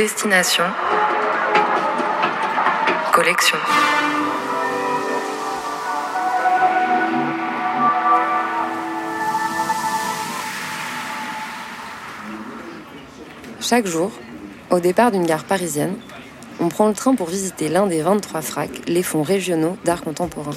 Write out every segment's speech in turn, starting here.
Destination. Collection. Chaque jour, au départ d'une gare parisienne, on prend le train pour visiter l'un des 23 fracs, les fonds régionaux d'art contemporain.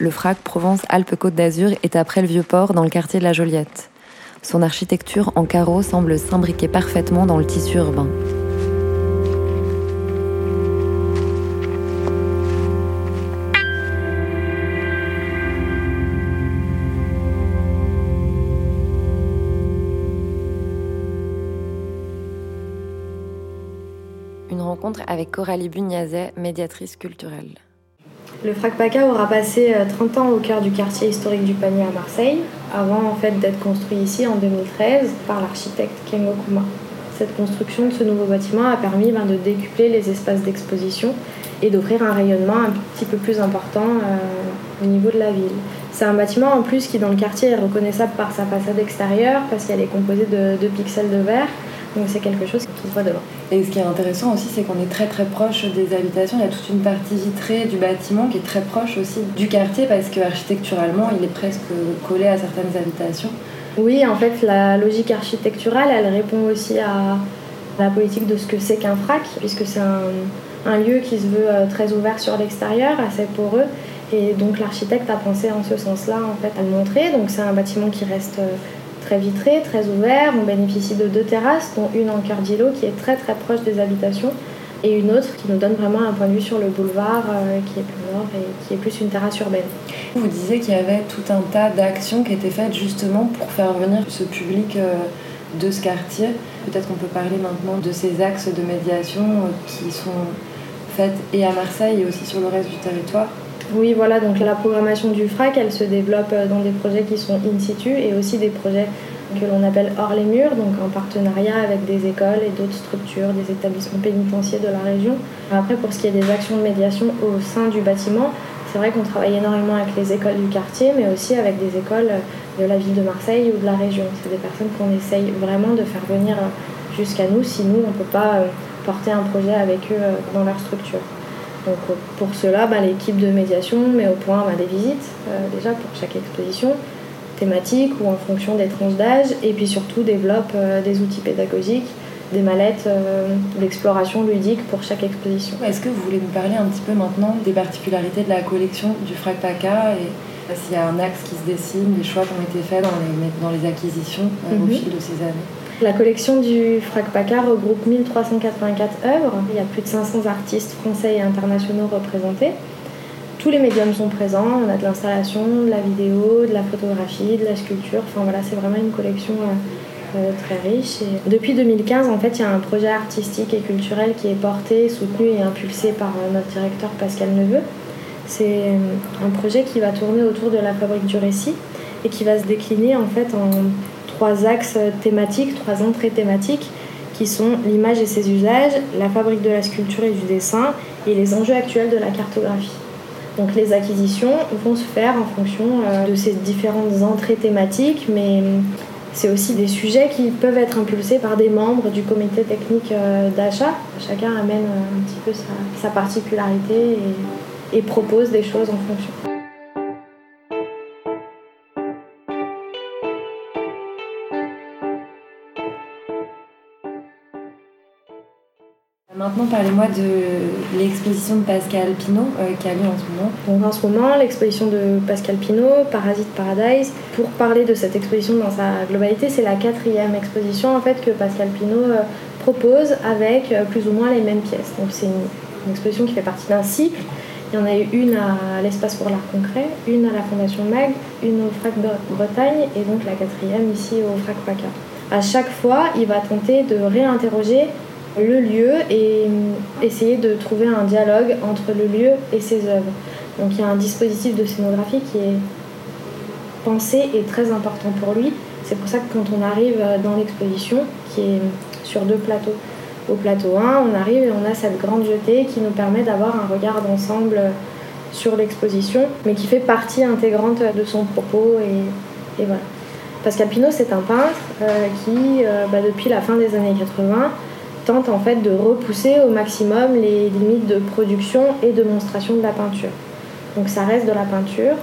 Le FRAC Provence-Alpes-Côte d'Azur est après le Vieux-Port dans le quartier de la Joliette. Son architecture en carreau semble s'imbriquer parfaitement dans le tissu urbain. Une rencontre avec Coralie Bugnazet, médiatrice culturelle. Le FRAC PACA aura passé 30 euh, ans au cœur du quartier historique du Panier à Marseille, avant en fait d'être construit ici en 2013 par l'architecte Kengo Kuma. Cette construction de ce nouveau bâtiment a permis ben, de décupler les espaces d'exposition et d'offrir un rayonnement un petit peu plus important euh, au niveau de la ville. C'est un bâtiment en plus qui dans le quartier est reconnaissable par sa façade extérieure parce qu'elle est composée de, de pixels de verre donc c'est quelque chose qui se voit devant. Et ce qui est intéressant aussi, c'est qu'on est très très proche des habitations. Il y a toute une partie vitrée du bâtiment qui est très proche aussi du quartier parce que architecturalement, il est presque collé à certaines habitations. Oui, en fait, la logique architecturale, elle répond aussi à la politique de ce que c'est qu'un frac, puisque c'est un, un, lieu qui se veut euh, très ouvert sur l'extérieur, assez poreux. Et donc l'architecte a pensé en ce sens-là en fait à le montrer. Donc c'est un bâtiment qui reste euh, très vitré, très ouvert. On bénéficie de deux terrasses, dont une en cœur d'îlot qui est très très proche des habitations et une autre qui nous donne vraiment un point de vue sur le boulevard euh, qui est plus nord et qui est plus une terrasse urbaine. Vous disiez qu'il y avait tout un tas d'actions qui étaient faites justement pour faire venir ce public euh, de ce quartier. Peut-être qu'on peut parler maintenant de ces axes de médiation euh, qui sont faites et à Marseille et aussi sur le reste du territoire. Oui, voilà, donc la programmation du FRAC, elle se développe euh, dans des projets qui sont in situ et aussi des projets que l'on appelle hors les murs, donc en partenariat avec des écoles et d'autres structures, des établissements pénitentiaires de la région. Après, pour ce qui est des actions de médiation au sein du bâtiment, c'est vrai qu'on travaille énormément avec les écoles du quartier, mais aussi avec des écoles de la ville de Marseille ou de la région. C'est des personnes qu'on essaye vraiment de faire venir jusqu'à nous si nous, on ne peut pas euh, porter un projet avec eux euh, dans leur structure. Donc pour cela, bah, l'équipe de médiation met au point bah, des visites, euh, déjà pour chaque exposition thématique ou en fonction des tranches d'âge, et puis surtout développe euh, des outils pédagogiques, des mallettes euh, d'exploration ludique pour chaque exposition. Est-ce que vous voulez nous parler un petit peu maintenant des particularités de la collection du FRAC PACA et s'il y a un axe qui se dessine, des choix qui ont été faits dans les, dans les acquisitions au mhm. fil de ces années? La collection du FRAC PACA regroupe 1384 œuvres. Il y a plus de 500 artistes français et internationaux représentés. Tous les médiums sont présents. On a de l'installation, de la vidéo, de la photographie, de la sculpture. Enfin voilà, c'est vraiment une collection euh, euh, très riche. Depuis 2015, en fait, il y a un projet artistique et culturel qui est porté, soutenu et impulsé par euh, notre directeur Pascal Neveu. C'est un projet qui va tourner autour de la fabrique du récit et qui va se décliner en fait en trois axes thématiques, trois entrées thématiques qui sont l'image et ses usages, la fabrique de la sculpture et du dessin et les enjeux actuels de la cartographie. Donc les acquisitions vont se faire en fonction euh, de ces différentes entrées thématiques, mais c'est aussi des sujets qui peuvent être impulsés par des membres du comité technique euh, d'achat. Chacun amène un petit peu sa, particularité et propose des choses en fonction. Maintenant, parlez-moi de l'exposition de Pascal Pinault euh, qui a lieu en ce moment. En ce moment, l'exposition de Pascal Pinault, Parasite Paradise. Pour parler de cette exposition dans sa globalité, c'est la quatrième exposition en fait que Pascal Pinault euh, propose avec euh, plus ou moins les mêmes pièces. Donc, c'est une, exposition qui fait partie d'un cycle. Il y en a eu une à l'Espace pour l'Art Concret, une à la Fondation MAG, une au FRAC Bretagne et donc la quatrième ici au FRAC PACA. À chaque fois, il va tenter de réinterroger le lieu et essayer de trouver un dialogue entre le lieu et ses œuvres. Donc il y a un dispositif de scénographie qui est pensé et très important pour lui. C'est pour ça que quand on arrive dans l'exposition, qui est sur deux plateaux, au plateau 1, on arrive et on a cette grande jetée qui nous permet d'avoir un regard d'ensemble sur l'exposition, mais qui fait partie intégrante de son propos. Et, voilà. Pascal Pinault, c'est un peintre euh, qui, euh, bah, depuis la fin des années 80, tente en fait de repousser au maximum les limites de production et de monstration de la peinture. Donc ça reste de la peinture,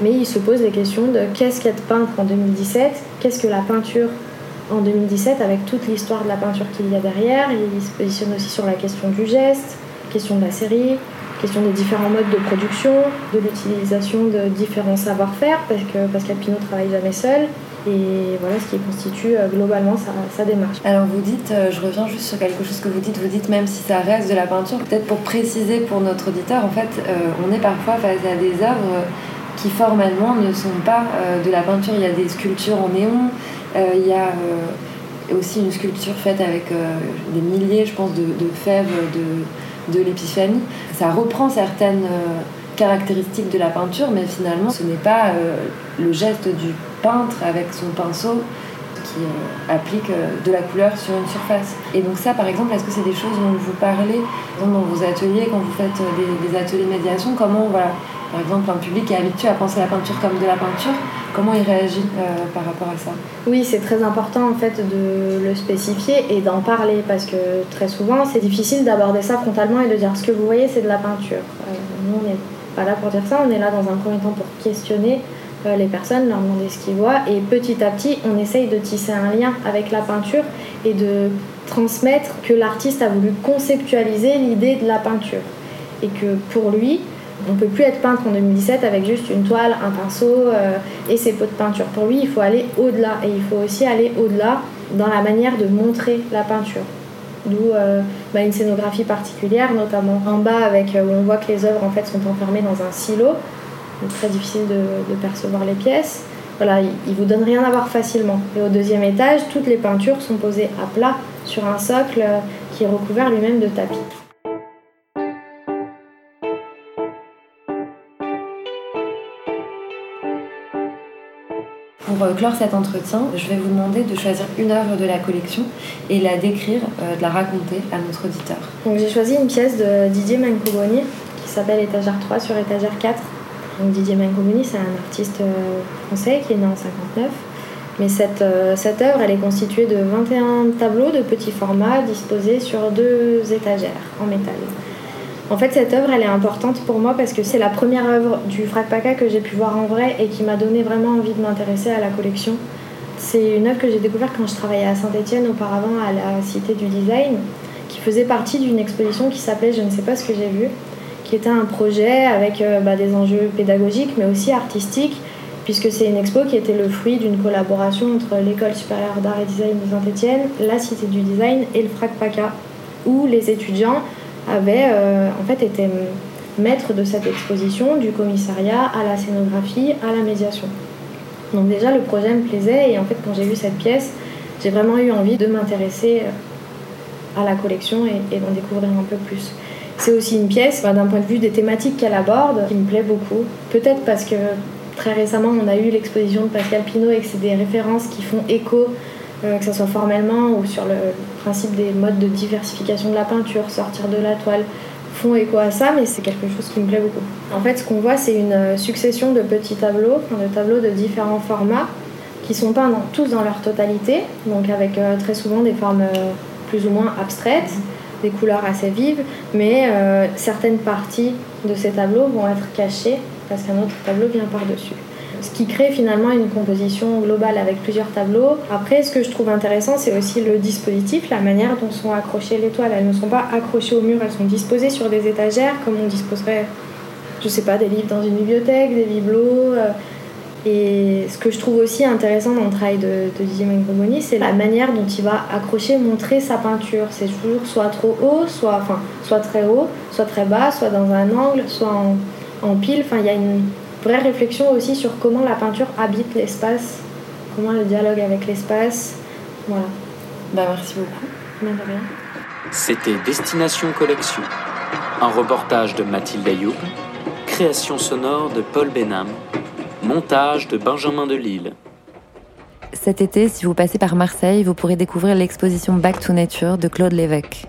mais il se pose les questions de qu'est-ce qu'être peintre en 2017, qu'est-ce que la peinture en 2017 avec toute l'histoire de la peinture qu'il y a derrière? Il se positionne aussi sur la question du geste, question de la série, question des différents modes de production, de l'utilisation de différents savoir-faire, parce que Pascal Pinot travaille jamais seul. Et voilà ce qui constitue euh, globalement sa, démarche. Alors vous dites, euh, je reviens juste sur quelque chose que vous dites, vous dites même si ça reste de la peinture, peut-être pour préciser pour notre auditeur, en fait, euh, on est parfois face à des œuvres qui formellement ne sont pas de la peinture. Il y a des sculptures en néon, il y a aussi une sculpture faite avec des milliers, je pense, de, de fèves de, de l'épiphanie. Ça reprend certaines caractéristiques de la peinture, mais finalement, ce n'est pas le geste du peintre avec son pinceau qui euh, applique euh, de la couleur sur une surface. Et donc ça, par exemple, est-ce que c'est des choses dont vous parlez dans vos ateliers, quand vous faites euh, des, ateliers de médiation Comment, voilà, par exemple, un public est habitué à penser la peinture comme de la peinture, comment il réagit par rapport à ça? Oui, c'est très important en fait de le spécifier et d'en parler parce que très souvent, c'est difficile d'aborder ça frontalement et de dire ce que vous voyez, c'est de la peinture. nous, on n'est pas là pour dire ça, on est là dans un premier temps pour questionner euh, les personnes, leur demander ce qu'ils voient. Et petit à petit, on essaye de tisser un lien avec la peinture et de transmettre que l'artiste a voulu conceptualiser l'idée de la peinture. Et que pour lui, on ne peut plus être peintre en 2017 avec juste une toile, un pinceau euh, et ses pots de peinture. Pour lui, il faut aller au-delà. Et il faut aussi aller au-delà dans la manière de montrer la peinture. D'où euh, bah, une scénographie particulière, notamment en bas, avec, où on voit que les œuvres en fait, sont enfermées dans un silo très difficile de, percevoir les pièces. Voilà, il vous donne rien à voir facilement. Et au deuxième étage, toutes les peintures sont posées à plat sur un socle qui est recouvert lui-même de tapis. Pour euh, clore cet entretien, je vais vous demander de choisir une œuvre de la collection et la décrire, euh, de la raconter à notre auditeur. Donc j'ai choisi une pièce de Didier Mancoboni qui s'appelle Étagère 3 sur Étagère 4 donc Didier Mangomini, c'est un artiste euh, français qui est né en 59. Mais cette, euh, cette œuvre, elle est constituée de 21 tableaux de petit format disposés sur deux étagères en métal. En fait, cette œuvre, elle est importante pour moi parce que c'est la première œuvre du Paca que j'ai pu voir en vrai et qui m'a donné vraiment envie de m'intéresser à la collection. C'est une œuvre que j'ai découverte quand je travaillais à Saint-Étienne auparavant à la Cité du Design, qui faisait partie d'une exposition qui s'appelait Je ne sais pas ce que j'ai vu, qui était un projet avec euh, bah, des enjeux pédagogiques mais aussi artistiques, puisque c'est une expo qui était le fruit d'une collaboration entre l'École supérieure d'art et design de Saint-Etienne, la Cité du Design et le FRAC PACA, où les étudiants avaient euh, en fait été maîtres de cette exposition, du commissariat à la scénographie, à la médiation. Donc déjà le projet me plaisait et en fait quand j'ai vu cette pièce, j'ai vraiment eu envie de m'intéresser euh, à la collection et d'en découvrir un peu plus. C'est aussi une pièce, bah, d'un point de vue des thématiques qu'elle aborde, qui me plaît beaucoup. Peut-être parce que très récemment, on a eu l'exposition de Pascal Pinault et que c'est des références qui font écho, euh, que ce soit formellement ou sur le principe des modes de diversification de la peinture, sortir de la toile, font écho à ça, mais c'est quelque chose qui me plaît beaucoup. En fait, ce qu'on voit, c'est une succession de petits tableaux, de tableaux de différents formats, qui sont peints tous dans leur totalité, donc avec euh, très souvent des formes euh, plus ou moins abstraites des couleurs assez vives, mais euh, certaines parties de ces tableaux vont être cachées parce qu'un autre tableau vient par-dessus. Ce qui crée finalement une composition globale avec plusieurs tableaux. Après, ce que je trouve intéressant, c'est aussi le dispositif, la manière dont sont accrochées les toiles. Elles ne sont pas accrochées au mur, elles sont disposées sur des étagères comme on disposerait, je sais pas, des livres dans une bibliothèque, des bibelots. Et ce que je trouve aussi intéressant dans le travail de, de Didier Mangromoni, c'est la manière dont il va accrocher, montrer sa peinture. C'est toujours soit trop haut, soit, enfin, soit très haut, soit très bas, soit dans un angle, soit en, en pile. Enfin, il y a une vraie réflexion aussi sur comment la peinture habite l'espace, comment le dialogue avec l'espace. Voilà. Bah, merci beaucoup. C'était Destination Collection, un reportage de Mathilde Ayoub, création sonore de Paul Benham, montage de Benjamin Delille. Cet été, si vous passez par Marseille, vous pourrez découvrir l'exposition Back to Nature de Claude Lévesque.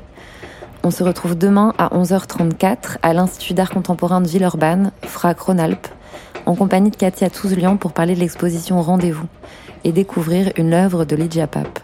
On se retrouve demain à 11h34 à l'Institut d'art contemporain de Villeurbanne, FRAC Rhône-Alpes, en compagnie de Katia Touzlian pour parler de l'exposition Rendez-vous et découvrir une œuvre de Lydia Pape.